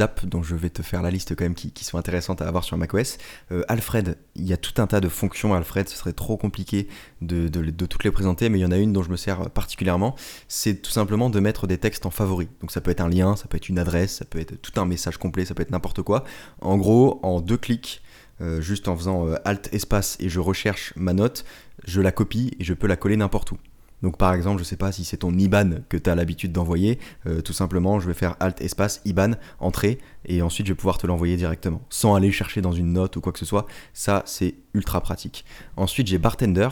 apps dont je vais te faire la liste quand même qui, sont intéressantes à avoir sur macOS. Euh, Alfred, il y a tout un tas de fonctions Alfred, ce serait trop compliqué de, toutes les présenter, mais il y en a une dont je me sers particulièrement, c'est tout simplement de mettre des textes en favoris. Donc ça peut être un lien, ça peut être une adresse, ça peut être tout un message complet, ça peut être n'importe quoi. En gros, en deux clics, euh, juste en faisant euh, Alt espace et je recherche ma note, je la copie et je peux la coller n'importe où. Donc par exemple, je sais pas si c'est ton IBAN que tu as l'habitude d'envoyer, euh, tout simplement je vais faire Alt espace IBAN, entrée, et ensuite je vais pouvoir te l'envoyer directement, sans aller chercher dans une note ou quoi que ce soit. Ça c'est ultra pratique. Ensuite j'ai Bartender,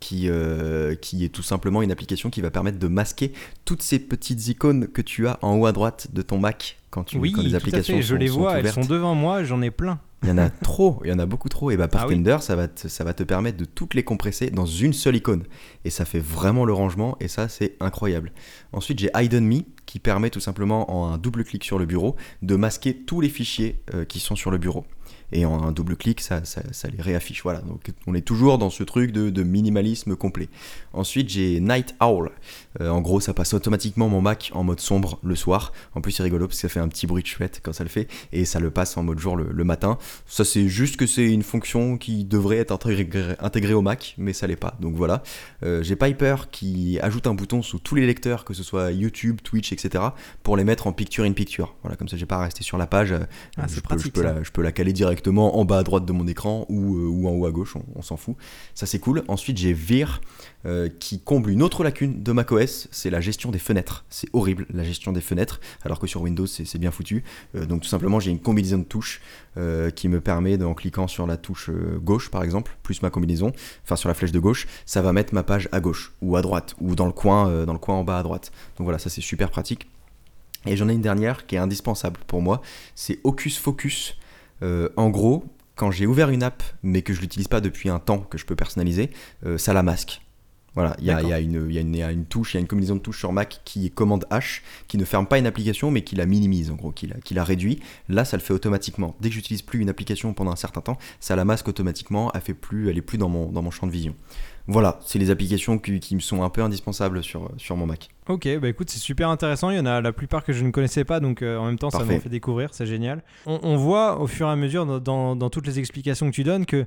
qui, euh, qui est tout simplement une application qui va permettre de masquer toutes ces petites icônes que tu as en haut à droite de ton Mac quand, tu, oui, quand les applications tout je les vois, elles sont devant moi, j'en ai plein. Il y en a trop, il y en a beaucoup trop. Et bah, Bartender, ah ça, va te, ça va te permettre de toutes les compresser dans une seule icône. Et ça fait vraiment le rangement, et ça, c'est incroyable. Ensuite, j'ai Hide Me, qui permet tout simplement, en un double clic sur le bureau, de masquer tous les fichiers euh, qui sont sur le bureau. Et en un double clic, ça, ça, les réaffiche. Voilà, donc on est toujours dans ce truc de, minimalisme complet. Ensuite, j'ai Night Owl. Euh, en gros, ça passe automatiquement mon Mac en mode sombre le soir. En plus, c'est rigolo parce que ça fait un petit bruit de chouette quand ça le fait, et ça le passe en mode jour le, matin. Ça, c'est juste que c'est une fonction qui devrait être intégrée, au Mac, mais ça l'est pas. Donc voilà. Euh, j'ai Piper qui ajoute un bouton sous tous les lecteurs, que ce soit YouTube, Twitch, etc., pour les mettre en picture in picture. Voilà, comme ça, j'ai pas à rester sur la page. Ah, je, pratique, peux, la, je, peux la, caler directement en bas à droite de mon écran ou, euh, en haut à gauche, on, s'en fout. Ça, c'est cool. Ensuite, j'ai Vir euh, qui comble une autre lacune de macOS, c'est la gestion des fenêtres. C'est horrible la gestion des fenêtres, alors que sur Windows c'est bien foutu. Euh, donc tout simplement j'ai une combinaison de touches qui me permet, en cliquant sur la touche gauche par exemple, plus ma combinaison, enfin sur la flèche de gauche, ça va mettre ma page à gauche ou à droite ou dans le coin, dans le coin en bas à droite. Donc voilà, ça c'est super pratique. Et j'en ai une dernière qui est indispensable pour moi, c'est Ocus Focus. En gros, quand j'ai ouvert une app, mais que je l'utilise pas depuis un temps, que je peux personnaliser, euh, ça la masque. Voilà, il y, a, une touche, il y a une combinaison de touches sur Mac qui est commande H, qui ne ferme pas une application, mais qui la minimise, en gros, qui la, réduit. Là, ça le fait automatiquement. Dès que j'utilise plus une application pendant un certain temps, ça la masque automatiquement, elle, fait plus, elle est plus dans mon, dans mon champ de vision. Voilà, c'est les applications qui, me sont un peu indispensables sur, sur mon Mac. Ok, bah écoute, c'est super intéressant. Il y en a la plupart que je ne connaissais pas, donc euh, en même temps, ça m'a fait découvrir, c'est génial. On, voit au fur et à mesure dans, dans, toutes les explications que tu donnes que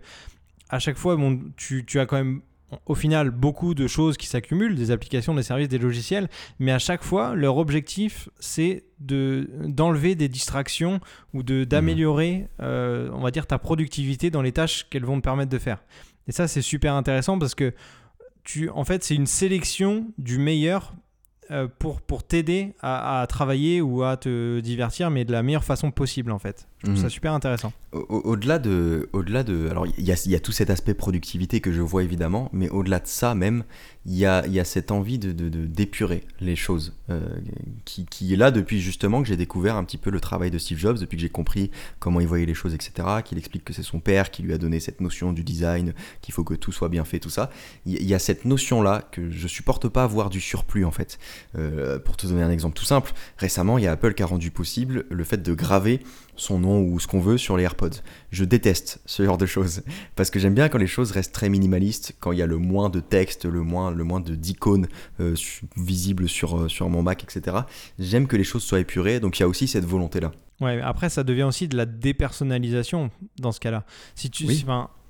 à chaque fois, bon, tu, tu as quand même au final beaucoup de choses qui s'accumulent, des applications, des services, des logiciels, mais à chaque fois, leur objectif, c'est de, d'enlever des distractions ou d'améliorer, euh, on va dire, ta productivité dans les tâches qu'elles vont te permettre de faire. Et ça, c'est super intéressant parce que tu, en fait, c'est une sélection du meilleur euh, pour, pour t'aider à, travailler ou à te divertir, mais de la meilleure façon possible, en fait. Je trouve ça mhm. super intéressant. Au-delà de, au-delà de, alors il y a, y a, tout cet aspect productivité que je vois évidemment, mais au-delà de ça même, il y a, y a, cette envie de, d'épurer les choses euh, qui, qui, est là depuis justement que j'ai découvert un petit peu le travail de Steve Jobs, depuis que j'ai compris comment il voyait les choses, etc. Qu'il explique que c'est son père qui lui a donné cette notion du design, qu'il faut que tout soit bien fait, tout ça. Il y, a cette notion là que je supporte pas avoir du surplus en fait. Euh, pour te donner un exemple tout simple, récemment il y a Apple qui a rendu possible le fait de graver son nom ou ce qu'on veut sur les AirPods. Je déteste ce genre de choses parce que j'aime bien quand les choses restent très minimalistes, quand il y a le moins de texte, le moins, le moins d'icônes euh, visibles sur, euh, sur mon Mac, etc. J'aime que les choses soient épurées, donc il y a aussi cette volonté-là. Ouais, après ça devient aussi de la dépersonnalisation dans ce cas-là. Si tu,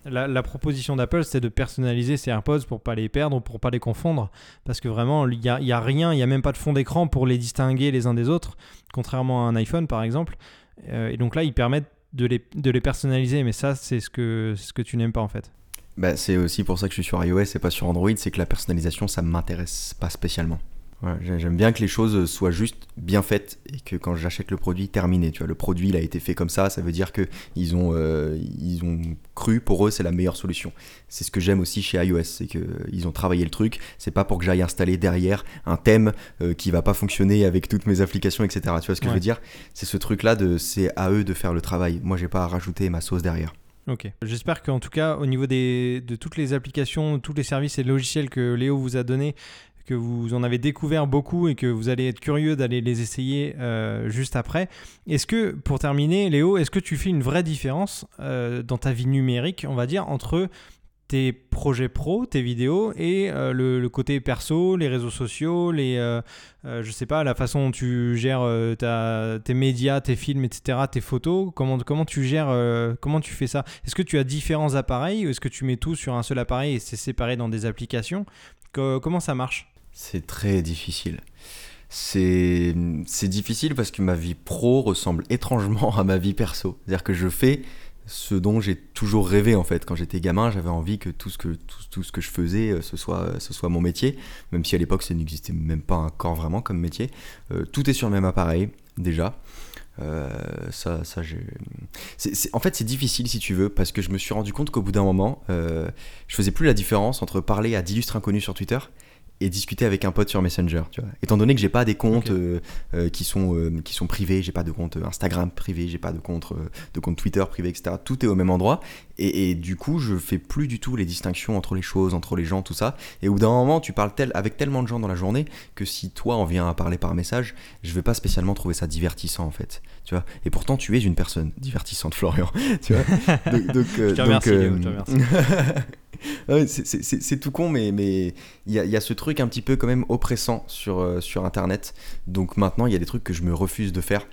la, proposition d'Apple, c'est de personnaliser ses AirPods pour pas les perdre, pour pas les confondre, parce que vraiment, il n'y a, y a, rien, il n'y a même pas de fond d'écran pour les distinguer les uns des autres, contrairement à un iPhone par exemple. Euh, et donc là, ils permettent de les, de les personnaliser, mais ça, c'est ce que, ce que tu n'aimes pas en fait. Bah, c'est aussi pour ça que je suis sur iOS et pas sur Android, c'est que la personnalisation, ça m'intéresse pas spécialement. J'aime bien que les choses soient juste bien faites et que quand j'achète le produit, terminé. Tu vois, le produit, il a été fait comme ça, ça veut dire qu'ils ont, euh, ils ont cru, pour eux, c'est la meilleure solution. C'est ce que j'aime aussi chez iOS, c'est qu'ils ont travaillé le truc. C'est pas pour que j'aille installer derrière un thème euh, qui va pas fonctionner avec toutes mes applications, etc. Tu vois ce que je veux dire? C'est ce truc-là, de, c'est à eux de faire le travail. Moi, j'ai pas à rajouter ma sauce derrière. Ok. J'espère qu'en tout cas, au niveau des, de toutes les applications, tous les services et logiciels que Léo vous a donnés, que vous en avez découvert beaucoup et que vous allez être curieux d'aller les essayer euh, juste après. Est-ce que, pour terminer, Léo, est-ce que tu fais une vraie différence euh, dans ta vie numérique, on va dire, entre tes projets pro, tes vidéos et euh, le, côté perso, les réseaux sociaux, les, je sais pas, la façon dont tu gères tes médias, tes films, etc., tes photos? Comment, comment tu gères, comment tu fais ça? Est-ce que tu as différents appareils ou est-ce que tu mets tout sur un seul appareil et c'est séparé dans des applications? Comment ça marche? C'est très difficile. C'est difficile parce que ma vie pro ressemble étrangement à ma vie perso. C'est-à-dire que je fais ce dont j'ai toujours rêvé en fait. Quand j'étais gamin, j'avais envie que tout ce que, tout, ce que je faisais, euh, ce soit, ce soit mon métier, même si à l'époque ça n'existait même pas encore vraiment comme métier. Euh, tout est sur le même appareil déjà. Euh, ça, ça en fait, c'est difficile si tu veux, parce que je me suis rendu compte qu'au bout d'un moment, je faisais plus la différence entre parler à d'illustres inconnus sur Twitter et discuter avec un pote sur Messenger. Tu vois. Étant donné que j'ai pas des comptes euh, euh, qui, sont, euh, qui sont privés, j'ai pas de compte Instagram privé, j'ai pas de compte, de compte Twitter privé, etc. Tout est au même endroit. Et, du coup, je fais plus du tout les distinctions entre les choses, entre les gens, tout ça. Et au bout d'un moment, tu parles tel, avec tellement de gens dans la journée que si toi on vient à parler par message, je vais pas spécialement trouver ça divertissant en fait. Tu vois? Et pourtant, tu es une personne divertissante, Florian. tu vois? Donc, je te remercie, Léo, je te remercie. c'est tout con, mais il y, a, y, a, ce truc un petit peu quand même oppressant sur, euh, sur Internet. Donc maintenant, il y a des trucs que je me refuse de faire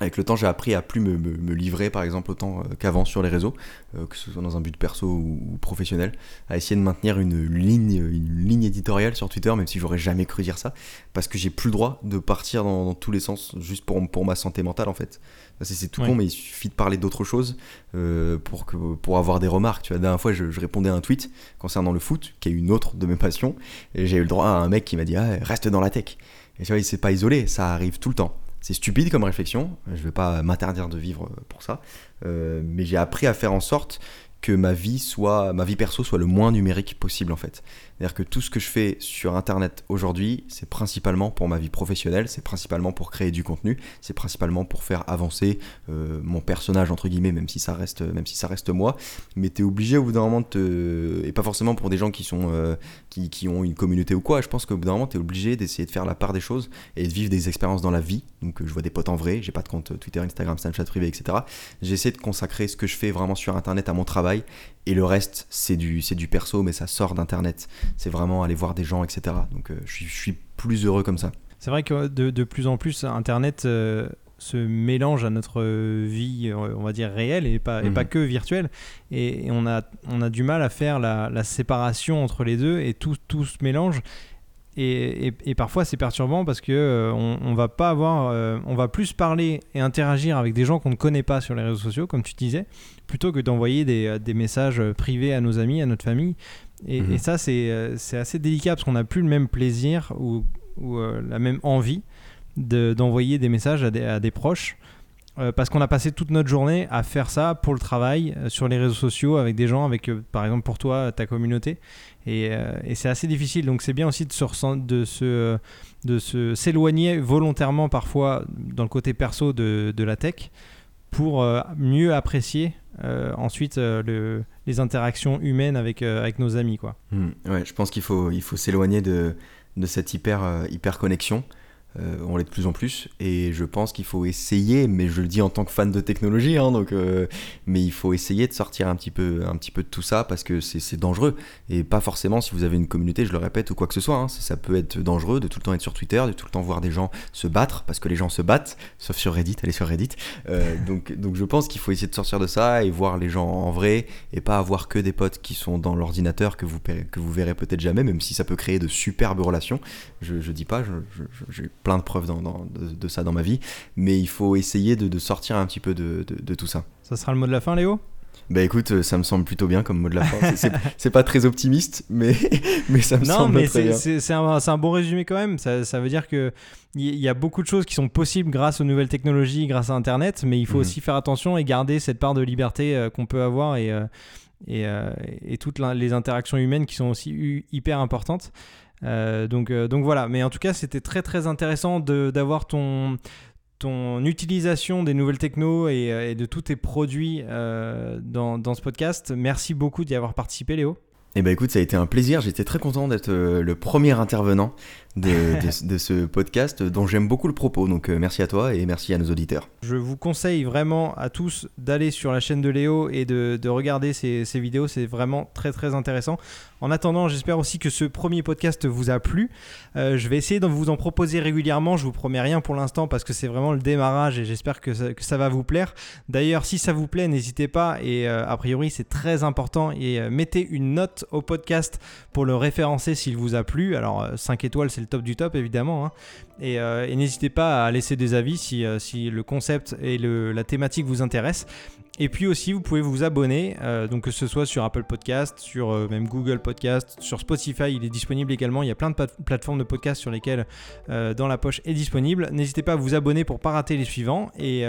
avec le temps, j'ai appris à plus me, livrer, par exemple, autant euh, qu'avant sur les réseaux, euh, que ce soit dans un but perso ou, professionnel, à essayer de maintenir une ligne, une ligne éditoriale sur Twitter, même si j'aurais jamais cru dire ça, parce que j'ai plus le droit de partir dans, tous les sens, juste pour, pour ma santé mentale, en fait. C'est tout con, mais il suffit de parler d'autre chose euh, pour, que, pour avoir des remarques. Tu vois, la dernière fois, je, répondais à un tweet concernant le foot, qui est une autre de mes passions, et j'ai eu le droit à un mec qui m'a dit ah, reste dans la tech. Et tu vois, il s'est pas isolé, ça arrive tout le temps. C'est stupide comme réflexion, je vais pas m'interdire de vivre pour ça, euh, mais j'ai appris à faire en sorte que ma vie soit, ma vie perso soit le moins numérique possible en fait. C'est-à-dire que tout ce que je fais sur Internet aujourd'hui, c'est principalement pour ma vie professionnelle, c'est principalement pour créer du contenu, c'est principalement pour faire avancer euh, mon personnage entre guillemets, même si ça reste, même si ça reste moi. Mais tu es obligé au bout d'un moment de te, et pas forcément pour des gens qui sont, euh, qui, qui, ont une communauté ou quoi. Je pense qu'au bout d'un moment, tu es obligé d'essayer de faire la part des choses et de vivre des expériences dans la vie. Donc je vois des potes en vrai, j'ai pas de compte Twitter, Instagram, Snapchat privé, etc. J'essaie de consacrer ce que je fais vraiment sur Internet à mon travail et le reste, c'est du, du perso, mais ça sort d'Internet. C'est vraiment aller voir des gens, etc. Donc euh, je, suis, plus heureux comme ça. C'est vrai que de, plus en plus, Internet euh, se mélange à notre vie, euh, on va dire, réelle et pas, et pas mhm. que virtuelle. Et, on, a, on a du mal à faire la, la séparation entre les deux et tout, tout se mélange. Et, et, parfois c'est perturbant parce que on, va pas avoir, on va plus parler et interagir avec des gens qu'on ne connaît pas sur les réseaux sociaux, comme tu disais, plutôt que d'envoyer des, euh, des, messages euh, privés à nos amis, à notre famille. Et, mhm. ça, euh, c'est assez délicat parce qu'on n'a plus le même plaisir ou, ou la même envie d'envoyer des messages à des, à des proches. Parce qu'on a passé toute notre journée à faire ça pour le travail, sur les réseaux sociaux, avec des gens, avec par exemple pour toi, ta communauté. Et, c'est assez difficile. Donc c'est bien aussi de se, s'éloigner volontairement parfois dans le côté perso de, la tech pour mieux apprécier euh, ensuite euh, le, les interactions humaines avec, euh, nos amis. Hmm. ouais, je pense qu'il faut, s'éloigner de, cette hyper connexion euh, on l'est de plus en plus et je pense qu'il faut essayer, mais je le dis en tant que fan de technologie, hein, donc, euh, mais il faut essayer de sortir un petit peu, un petit peu de tout ça parce que c'est dangereux et pas forcément si vous avez une communauté, je le répète, ou quoi que ce soit. Hein, ça peut être dangereux de tout le temps être sur Twitter, de tout le temps voir des gens se battre parce que les gens se battent, sauf sur Reddit, allez sur Reddit. Euh, donc, donc je pense qu'il faut essayer de sortir de ça et voir les gens en vrai et pas avoir que des potes qui sont dans l'ordinateur que vous, que vous verrez peut-être jamais, même si ça peut créer de superbes relations. Je, je dis pas, j'ai plein de preuves de, ça dans ma vie, mais il faut essayer de, sortir un petit peu de, tout ça. Ça sera le mot de la fin, Léo? Bah écoute, ça me semble plutôt bien comme mot de la fin. C'est pas très optimiste, mais, mais ça me semble très bien. C'est un, un, bon résumé quand même. Ça, ça veut dire qu'il y a beaucoup de choses qui sont possibles grâce aux nouvelles technologies, grâce à Internet, mais il faut mhm. aussi faire attention et garder cette part de liberté euh, qu'on peut avoir et, euh, et, euh, et, toutes les interactions humaines qui sont aussi hyper importantes. Euh, donc, euh, donc voilà, mais en tout cas c'était très très intéressant d'avoir ton, ton utilisation des nouvelles techno et, euh, de tous tes produits dans, dans, ce podcast. Merci beaucoup d'y avoir participé Léo. Eh ben écoute, ça a été un plaisir. J'étais très content d'être le premier intervenant de, ce podcast dont j'aime beaucoup le propos. Donc merci à toi et merci à nos auditeurs. Je vous conseille vraiment à tous d'aller sur la chaîne de Léo et de, regarder ces, vidéos. C'est vraiment très très intéressant. En attendant, j'espère aussi que ce premier podcast vous a plu. Euh, je vais essayer de vous en proposer régulièrement. Je vous promets rien pour l'instant parce que c'est vraiment le démarrage et j'espère que, ça, va vous plaire. D'ailleurs, si ça vous plaît, n'hésitez pas et euh, a priori c'est très important et mettez une note au podcast pour le référencer s'il vous a plu. Alors 5 étoiles, c'est le top du top évidemment. Hein. Euh, et, n'hésitez pas à laisser des avis si, euh, le concept et la thématique vous intéressent. Et puis aussi, vous pouvez vous abonner, euh, donc que ce soit sur Apple Podcast, sur même Google Podcast, sur Spotify, il est disponible également. Il y a plein de plateformes de podcast sur lesquelles Dans la poche est disponible. N'hésitez pas à vous abonner pour pas rater les suivants. Et,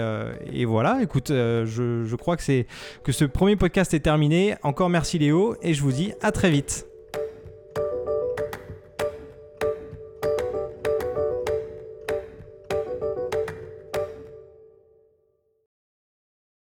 voilà, écoute, je, crois que ce premier podcast est terminé. Encore merci Léo, et je vous dis à très vite.